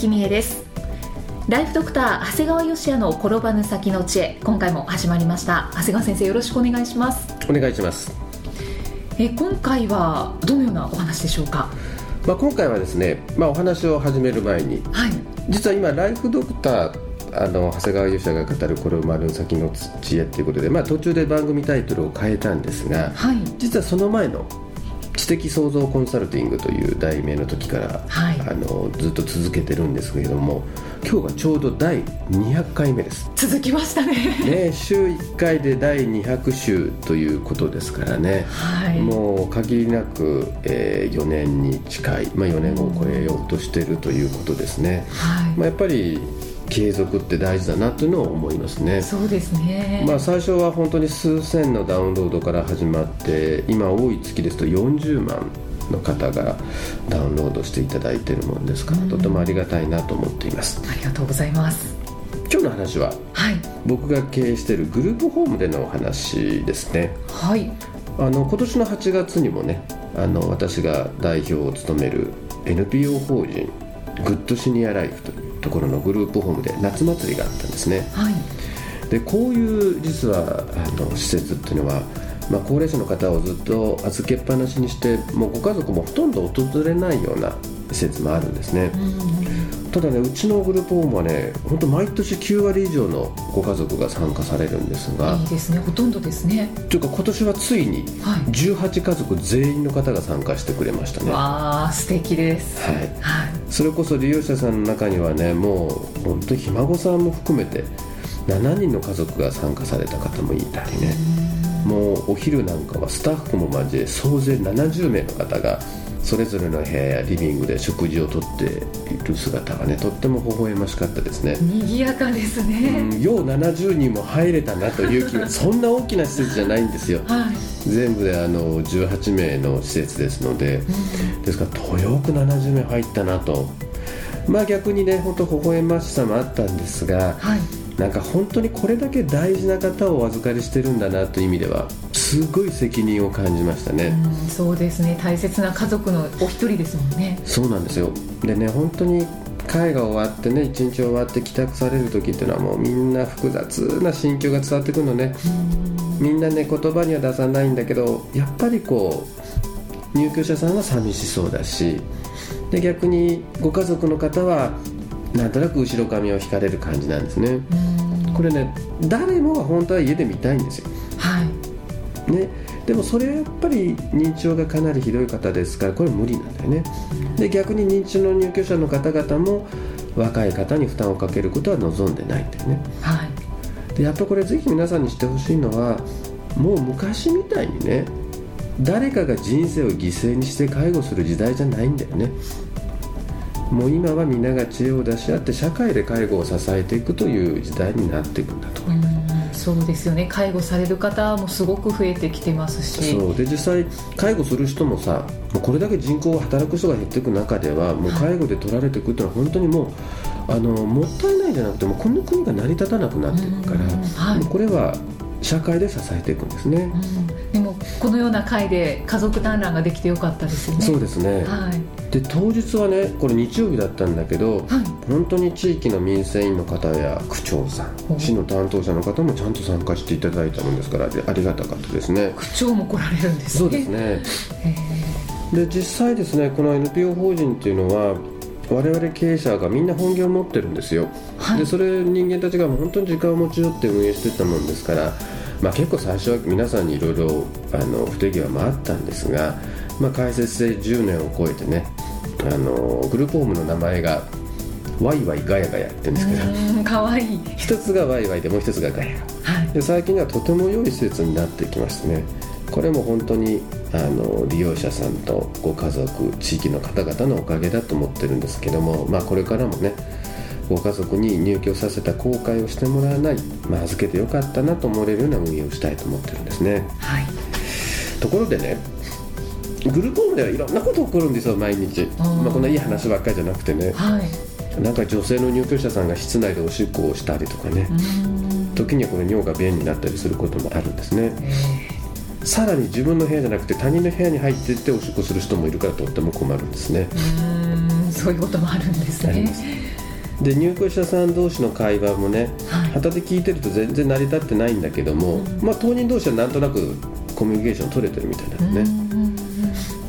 ちは、生きみえです。ライフドクター長谷川芳也の転ばぬ先の知恵。今回も始まりました。長谷川先生よろしくお願いします。お願いします、え今回はどのようなお話でしょうか？まあ、今回はですね、まあ、お話を始める前にはい。実は今ライフドクターあの長谷川優也が語るこれを丸の先の知恵ということで、まあ、途中で番組タイトルを変えたんですがはい。実はその前の知的創造コンサルティングという題名の時から、はい。あのずっと続けてるんですけれども今日がちょうど第200回目です。続きましたね。ね週1回で第200週ということですからね。はい。もう限りなく、え4年に近い、まあ、4年を超えようとしているということですね、はい、まあ、やっぱり継続って大事だなというのを思いますね。そうですね、まあ、最初は本当に数千のダウンロードから始まって今多い月ですと40万の方がダウンロードしていただいているものですから、うん。とてもありがたいなと思っています。ありがとうございます。今日の話ははい。僕が経営しているグループホームでのお話ですね。はい。あの今年の8月にもねあの私が代表を務める NPO 法人グッドシニアライフというところのグループホームで夏祭りがあったんですね。はい。でこういう実はあの施設っていうのは、まあ、高齢者の方をずっと預けっぱなしにしてもうご家族もほとんど訪れないような施設もあるんですね。ただねうちのグループホームはね本当毎年9割以上のご家族が参加されるんですがいいですね。ほとんどですね。というか今年はついにはい。18家族全員の方が参加してくれましたね。はわあ素敵です。い。はいそれこそ利用者さんの中にはねもう本当にひ孫さんも含めて7人の家族が参加された方もいたりね。もうお昼なんかはスタッフも交え総勢70名の方がそれぞれの部屋やリビングで食事をとっている姿がねとっても微笑ましかったですね、賑やかですうね、ん、よう70人も入れたなという気がそんな大きな施設じゃないんですよ。はい。全部であの18名の施設ですので。ですからとよく70名入ったなと。まあ逆にね本当微笑ましさもあったんですがはいなんか本当にこれだけ大事な方をお預かりしてるんだなという意味ではすごい責任を感じましたね、うんそうですね。大切な家族のお一人ですもんね。そうなんですよ。でね本当に会が終わってね一日終わって帰宅される時っていうのはもうみんな複雑な心境が伝わってくるのね。みんなね言葉には出さないんだけどやっぱりこう入居者さんは寂しそうだしで逆にご家族の方はなんとなく後ろ髪を引かれる感じなんですね。うんこれね誰もが本当は家で見たいんですよ。はい。ね、でもそれはやっぱり認知症がかなりひどい方ですからこれ無理なんだよね。で逆に認知症の入居者の方々も若い方に負担をかけることは望んでないんだよね。はい。でやっぱこれぜひ皆さんに知ってほしいのはもう昔みたいにね誰かが人生を犠牲にして介護する時代じゃないんだよねもう今はみんなが知恵を出し合って社会で介護を支えていくという時代になっていくんだと。思いますうんそうですよね。介護される方もすごく増えてきてますし。そうで実際介護する人もさもうこれだけ人口が働く人が減っていく中ではもう介護で取られていくっていうのは本当にもうあのもったいないんじゃなくてもうこの国が成り立たなくなっていくから、うんはい。これは社会で支えていくんですね、うんでもこのような会で家族団らんができてよかったですよね。そうですね、はいで当日はねこれ日曜日だったんだけど、はい。本当に地域の民生委員の方や区長さん市の担当者の方もちゃんと参加していただいたもんですからでありがたかったですね。区長も来られるんですね。そうですね。へで実際ですねこの NPO 法人っていうのは我々経営者がみんな本業を持ってるんですよ、はい。でそれ人間たちが本当に時間を持ち寄って運営してたもんですから、まあ、結構最初は皆さんにいろいろあの不手際もあったんですが、まあ、開設して10年を超えてねあのグループホームの名前がワイワイガヤガヤって言うんですけどうんかわいい。一つがワイワイでもう一つがガヤははい。で最近ではとても良い施設になってきましたねこれも本当にあの利用者さんとご家族地域の方々のおかげだと思ってるんですけども、まあ、これからもねご家族に入居させた後悔をしてもらわない、まあ、預けてよかったなと思われるような運営をしたいと思ってるんですね。はい。ところでねグループホームではいろんなこと起こるんですよ毎日、まあ、こんないい話ばっかりじゃなくてね。はい。なんか女性の入居者さんが室内でおしっこをしたりとかね。時にはこの尿が便になったりすることもあるんですね。えさらに自分の部屋じゃなくて他人の部屋に入っていっておしっこする人もいるからとっても困るんですね。そういうこともあるんですね。で入居者さん同士の会話もねはい。旗で聞いてると全然成り立ってないんだけども、うん。まあ当人同士はなんとなくコミュニケーション取れてるみたいなのね、うん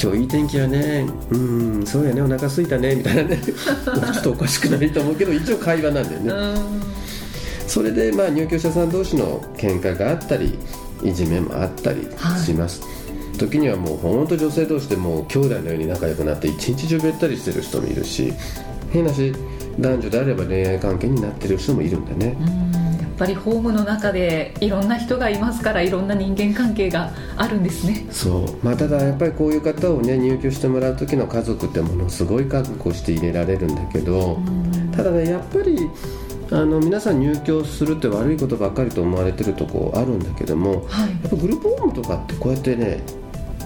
今日いい天気やね。うんそうやね。お腹空いたね。みたいなね。ちょっとおかしくないと思うけど一応会話なんだよね、うん。それでまあ入居者さん同士の喧嘩があったりいじめもあったりします、時にはもう本当女性同士でもう兄弟のように仲良くなって一日中べったりしてる人もいるし変なし男女であれば恋愛関係になってる人もいるんだね、うんぱりホームの中でいろんな人がいますからいろんな人間関係があるんですね。そう。まあただやっぱりこういう方をね入居してもらう時の家族ってものすごい覚悟して入れられるんだけど、ただねやっぱりあの皆さん入居するって悪いことばっかりと思われてるとこあるんだけどもはい。やっぱグループホームとかってこうやってね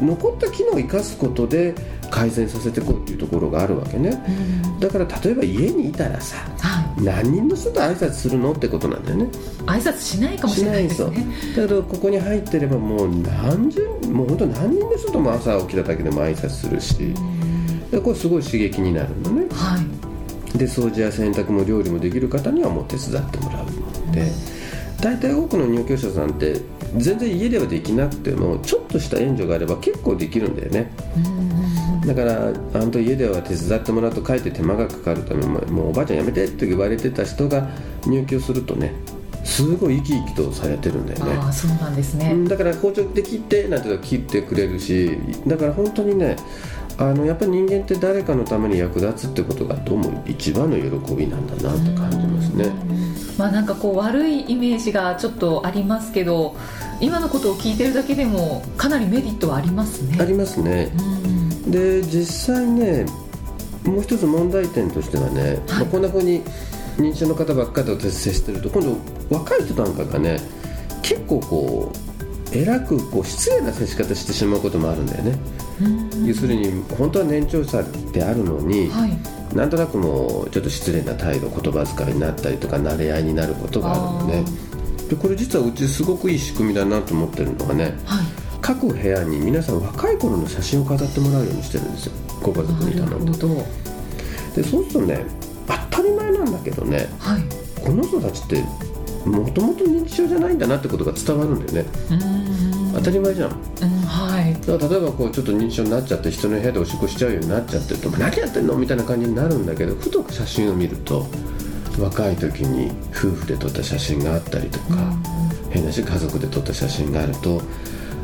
残った機能を生かすことで改善させていこうっていうところがあるわけね。うん。だから例えば家にいたらさはい何人の人と挨拶するのってことなんだよね。挨拶しないかもしれないですしねだけどここに入ってればもう何十もう本当何人の人とも朝起きただけでも挨拶するし。でこれすごい刺激になるのね。はい。で掃除や洗濯も料理もできる方にはもう手伝ってもらうので大体多くの入居者さんって全然家ではできなくてもちょっとした援助があれば結構できるんだよねだからあんた家では手伝ってもらうとかえって手間がかかるためももうおばあちゃんやめてって言われてた人が入居するとねすごい生き生きとされてるんだよね。ああそうなんですね。うんだから包丁で切ってなんて言うと切ってくれるしだから本当にねあのやっぱり人間って誰かのために役立つってことがどうも一番の喜びなんだなって感じますね。まあなんかこう悪いイメージがちょっとありますけど今のことを聞いてるだけでもかなりメリットはありますね。ありますね。うんで実際ねもう一つ問題点としてはね、まあこんな風に認知症の方ばっかりと接してると今度若い人なんかがね結構こう偉くこう失礼な接し方してしまうこともあるんだよね、うん。要するに本当は年長者であるのに、はい。なんとなくもうちょっと失礼な態度言葉遣いになったりとか慣れ合いになることがあるのね。でこれ実はうちすごくいい仕組みだなと思ってるのがねはい各部屋に皆さん若い頃の写真を飾ってもらうようにしてるんですよ。ご家族に頼んでなるほど。でそうするとね当たり前なんだけどねはい。この人たちってもともと認知症じゃないんだなってことが伝わるんだよね。うん。当たり前じゃん。うんはい。だから例えばこうちょっと認知症になっちゃって人の部屋でおしっこしちゃうようになっちゃってると何やってんのみたいな感じになるんだけどふと写真を見ると若い時に夫婦で撮った写真があったりとか、変なし家族で撮った写真があると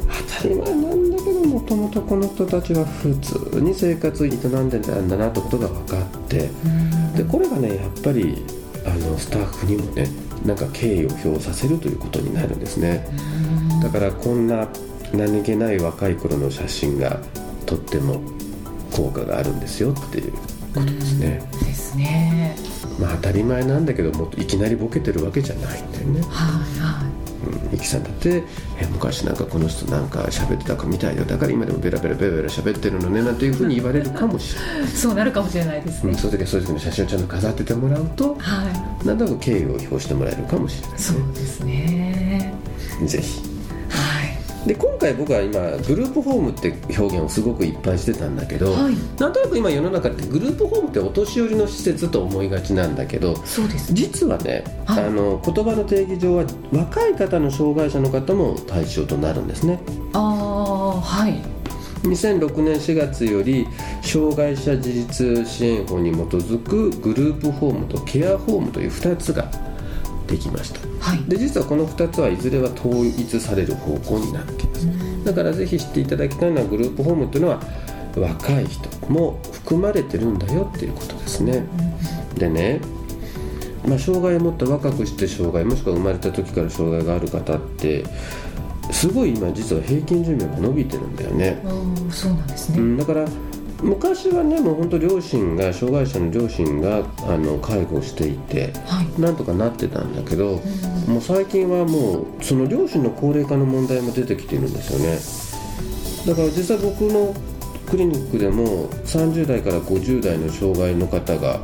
当たり前なんだけどもともとこの人たちは普通に生活を営んでたんだなってことが分かってでこれがねやっぱりあのスタッフにもねなんか敬意を表させるということになるんですね。だからこんな何気ない若い頃の写真がとっても効果があるんですよっていうことですね。ですね。まあ当たり前なんだけどもっといきなりボケてるわけじゃないんだよね。はいはうん、イキさんだってえ昔なんかこの人なんか喋ってたかみたいよだから今でもベラベラベラベラ喋ってるのねなんていうふうに言われるかもしれない、いそうなるかもしれないですうん、ねそういう時はそういう時の写真をちゃんと飾っててもらうとはなんとなく敬意を表してもらえるかもしれないいそうですね。ぜひ。はいで今回僕は今グループホームって表現をすごくいっぱいしてたんだけど、はい。なんとなく今世の中ってグループホームってお年寄りの施設と思いがちなんだけどそうです。ね実はね、はい。あの言葉の定義上は若い方の障害者の方も対象となるんですね。ああはい。2006年4月より障害者自立支援法に基づくグループホームとケアホームという2つができました。はい。で実はこの2つはいずれは統一される方向になっています。だからぜひ知っていただきたいのはグループホームっていうのは若い人も含まれてるんだよっていうことですね。でねまあ、障害を持った若くして障害もしくは生まれた時から障害がある方ってすごい今実は平均寿命が伸びてるんだよね、そうなんですね、うん、だから昔はねもう本当両親が障害者の両親があの介護していて、はい。なんとかなってたんだけど、もう最近はもうその両親の高齢化の問題も出てきているんですよね。だから実際僕のクリニックでも30代から50代の障害の方が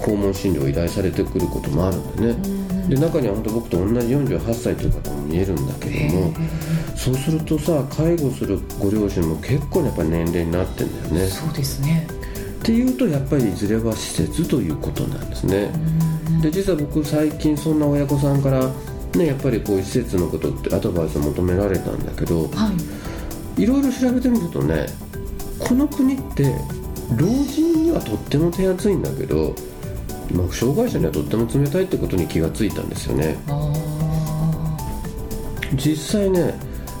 訪問診療を依頼されてくることもあるんでね、で中には本当僕と同じ48歳という方も見えるんだけども、そうするとさ介護するご両親も結構やっぱ年齢になってんだよね。そうですね。っていうとやっぱりいずれは施設ということなんですね、で実は僕最近そんな親御さんからねやっぱりこういう施設のことってアドバイスを求められたんだけどはい。いろいろ調べてみるとねこの国って老人にはとっても手厚いんだけど、まあ、障害者にはとっても冷たいってことに気がついたんですよね。あ実際ね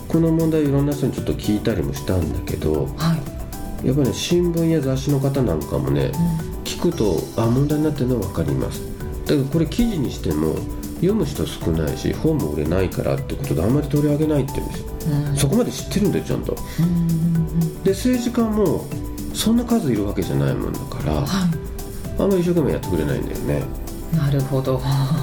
この問題いろんな人にちょっと聞いたりもしたんだけどーはい。やっぱりね新聞や雑誌の方なんかもね、聞くとあ問題になってるのは分かります。だけどこれ記事にしても読む人少ないし本も売れないからってことであんまり取り上げないって言うんですよ、うん。そこまで知ってるんだよちゃんと。で政治家もそんな数いるわけじゃないもんだからはあんまり一生懸命やってくれないんだよね。いなるほど。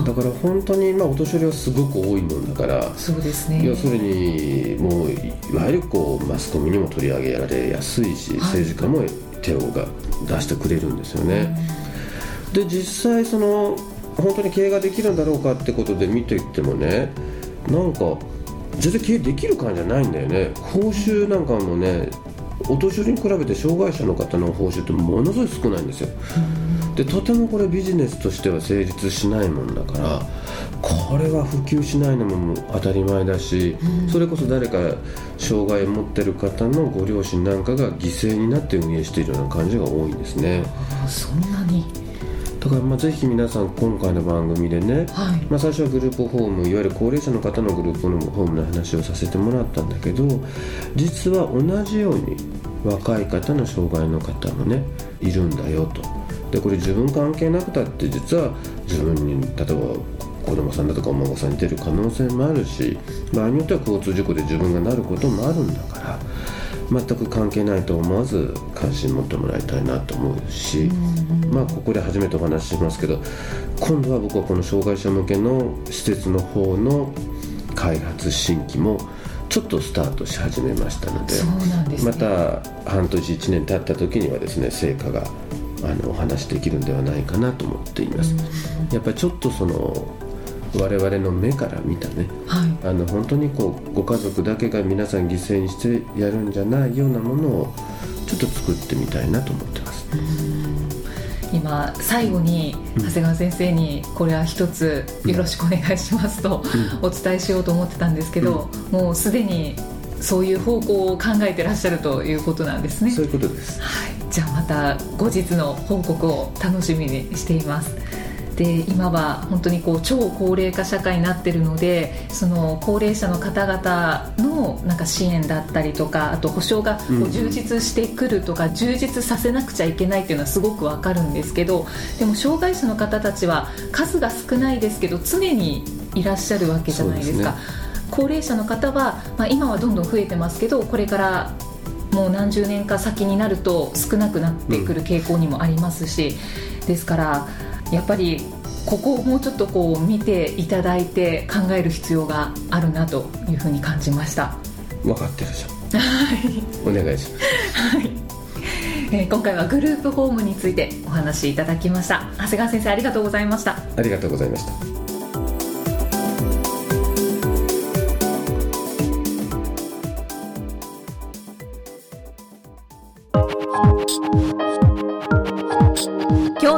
だから本当にまあお年寄りはすごく多いもんだからそうですね。要するにもういわゆるこうマスコミにも取り上げられやすいし、はい。政治家も手をが出してくれるんですよね、で実際その本当に経営ができるんだろうかってことで見ていってもねなんか全然経営できる感じじゃないんだよね。報酬なんかもねお年寄りに比べて障害者の方の報酬ってものすごい少ないんですよでとてもこれビジネスとしては成立しないもんだからこれは普及しないのも当たり前だし、それこそ誰か障害を持ってる方のご両親なんかが犠牲になって運営しているような感じが多いんですね。あそんなに。だからまあぜひ皆さん今回の番組でね、はい。まあ、最初はグループホームいわゆる高齢者の方のグループホームの話をさせてもらったんだけど実は同じように若い方の障害の方もねいるんだよとでこれ自分関係なくたって実は自分に例えば子供さんだとかお孫さんに出る可能性もあるし場合によっては交通事故で自分がなることもあるんだから全く関係ないと思わず関心持ってもらいたいなと思うし、まあここで初めてお話ししますけど今度は僕はこの障害者向けの施設の方の開発新規もちょっとスタートし始めましたのでね。また半年1年経った時にはですね成果があのお話しできるんではないかなと思っています。やっぱりちょっとその我々の目から見たねはい。あの本当にこうご家族だけが皆さん犠牲にしてやるんじゃないようなものをちょっと作ってみたいなと思ってます。今最後に長谷川先生にこれは一つよろしくお願いしますとお伝えしようと思ってたんですけど、もうすでにそういう方向を考えてらっしゃるということなんですね。そういうことです。はい、じゃあまた後日の報告を楽しみにしています。で今は本当にこう超高齢化社会になってるのでその高齢者の方々のなんか支援だったりとかあと保障がこうん。う充実してくるとか、充実させなくちゃいけないっていうのはすごくわかるんですけどでも障害者の方たちは数が少ないですけど常にいらっしゃるわけじゃないですか。高齢者の方は、まあ、今はどんどん増えてますけどこれからもう何十年か先になると少なくなってくる傾向にもありますし、ですからやっぱりここをもうちょっとこう見ていただいて考える必要があるなというふうに感じました、分かってるじゃん。お願いします。えー今回はグループホームについてお話しいただきました長谷川先生ありがとうございましたありがとうございました。